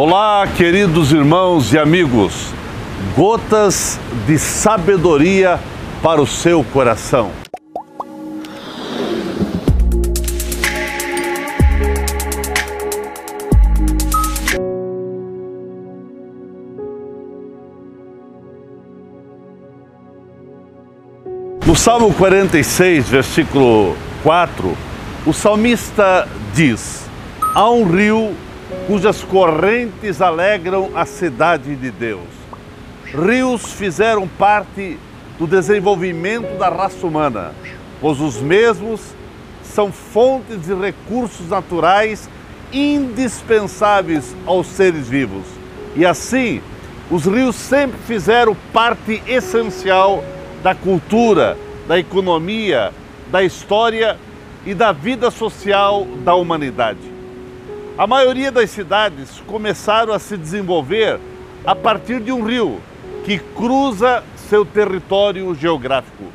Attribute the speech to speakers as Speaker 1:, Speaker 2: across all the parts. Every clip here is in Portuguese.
Speaker 1: Olá, queridos irmãos e amigos. Gotas de sabedoria para o seu coração. No Salmo 46, versículo 4, o salmista diz: Há um rio cujas correntes alegram a cidade de Deus. Rios fizeram parte do desenvolvimento da raça humana, pois os mesmos são fontes de recursos naturais indispensáveis aos seres vivos. E assim, os rios sempre fizeram parte essencial da cultura, da economia, da história e da vida social da humanidade. A maioria das cidades começaram a se desenvolver a partir de um rio que cruza seu território geográfico.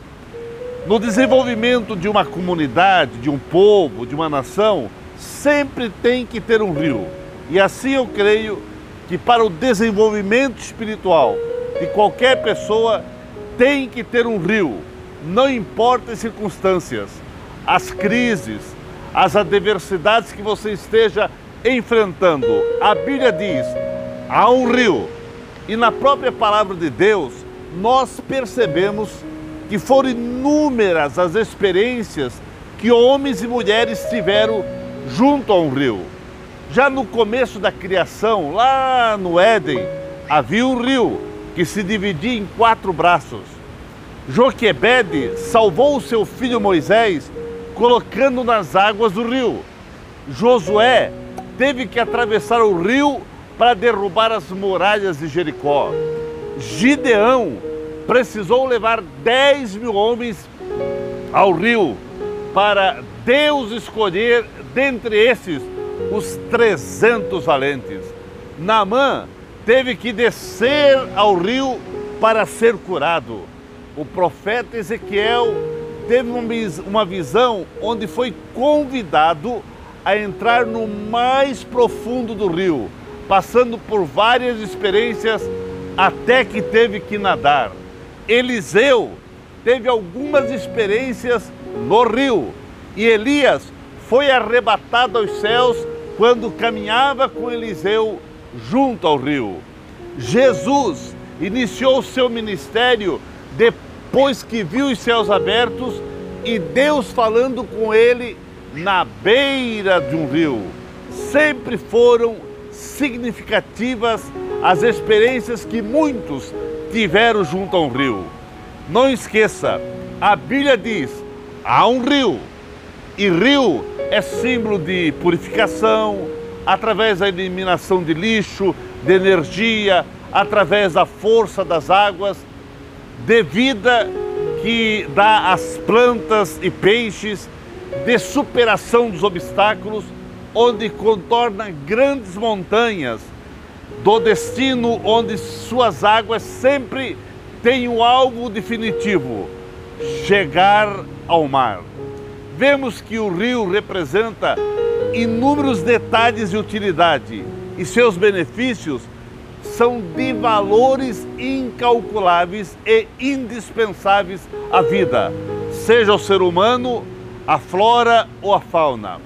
Speaker 1: No desenvolvimento de uma comunidade, de um povo, de uma nação, sempre tem que ter um rio. E assim eu creio que para o desenvolvimento espiritual de qualquer pessoa tem que ter um rio, não importa as circunstâncias, as crises, as adversidades que você esteja enfrentando. A Bíblia diz: há um rio. E na própria palavra de Deus, nós percebemos que foram inúmeras as experiências que homens e mulheres tiveram junto a um rio. Já no começo da criação, lá no Éden, havia um rio que se dividia em quatro braços. Joquebede salvou o seu filho Moisés colocando nas águas do rio. Josué teve que atravessar o rio para derrubar as muralhas de Jericó. Gideão precisou levar 10 mil homens ao rio para Deus escolher dentre esses os 300 valentes. Naamã teve que descer ao rio para ser curado. O profeta Ezequiel teve uma visão onde foi convidado a entrar no mais profundo do rio, passando por várias experiências até que teve que nadar. Eliseu teve algumas experiências no rio e Elias foi arrebatado aos céus quando caminhava com Eliseu junto ao rio. Jesus iniciou seu ministério depois que viu os céus abertos e Deus falando com ele na beira de um rio. Sempre foram significativas as experiências que muitos tiveram junto a um rio. Não esqueça, a Bíblia diz: há um rio, e rio é símbolo de purificação, através da eliminação de lixo, de energia, através da força das águas, de vida que dá às plantas e peixes, de superação dos obstáculos, onde contorna grandes montanhas, do destino onde suas águas sempre têm um alvo definitivo: chegar ao mar. Vemos que o rio representa inúmeros detalhes de utilidade e seus benefícios são de valores incalculáveis e indispensáveis à vida, seja o ser humano, a flora ou a fauna.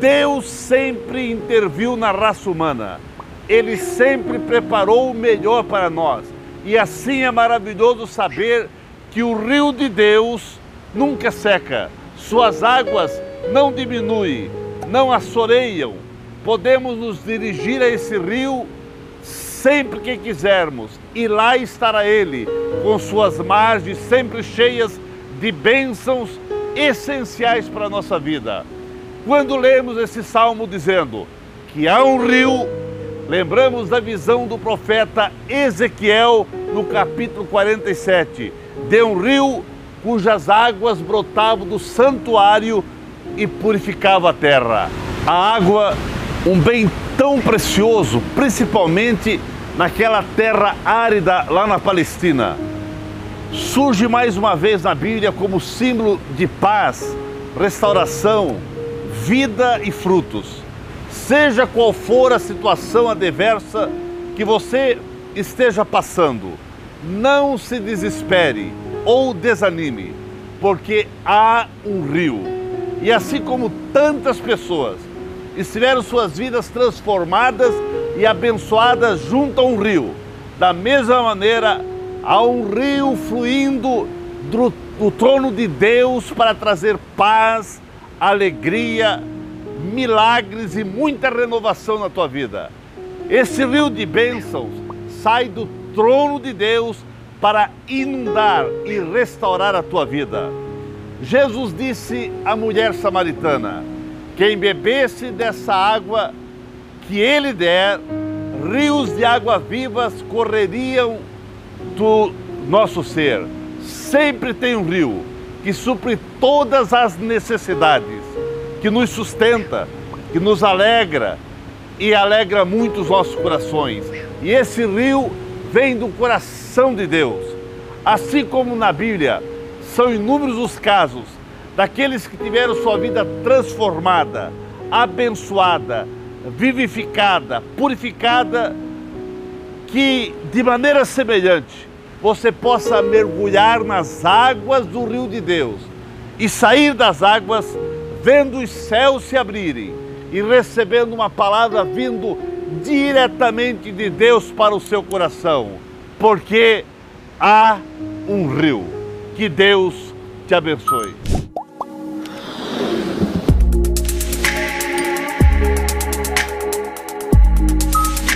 Speaker 1: Deus sempre interviu na raça humana. Ele sempre preparou o melhor para nós. E assim é maravilhoso saber que o rio de Deus nunca seca, suas águas não diminuem, não assoreiam. Podemos nos dirigir a esse rio sempre que quisermos, e lá estará Ele, com suas margens sempre cheias de bênçãos essenciais para a nossa vida. Quando lemos esse salmo dizendo que há um rio, lembramos da visão do profeta Ezequiel no capítulo 47, de um rio cujas águas brotavam do santuário e purificava a terra. A água, um bem tão precioso, principalmente naquela terra árida lá na Palestina. Surge mais uma vez na Bíblia como símbolo de paz, restauração, vida e frutos. Seja qual for a situação adversa que você esteja passando, não se desespere ou desanime, porque há um rio. E assim como tantas pessoas estiveram suas vidas transformadas e abençoadas junto a um rio, da mesma maneira há um rio fluindo do, do trono de Deus para trazer paz, alegria, milagres e muita renovação na tua vida. Esse rio de bênçãos sai do trono de Deus para inundar e restaurar a tua vida. Jesus disse à mulher samaritana: Quem bebesse dessa água que ele der, rios de água vivas correriam do nosso ser. Sempre tem um rio que supre todas as necessidades, que nos sustenta, que nos alegra e alegra muito os nossos corações. E esse rio vem do coração de Deus. Assim como na Bíblia, são inúmeros os casos daqueles que tiveram sua vida transformada, abençoada, vivificada, purificada, que de maneira semelhante você possa mergulhar nas águas do rio de Deus e sair das águas vendo os céus se abrirem e recebendo uma palavra vindo diretamente de Deus para o seu coração, porque há um rio. Que Deus te abençoe.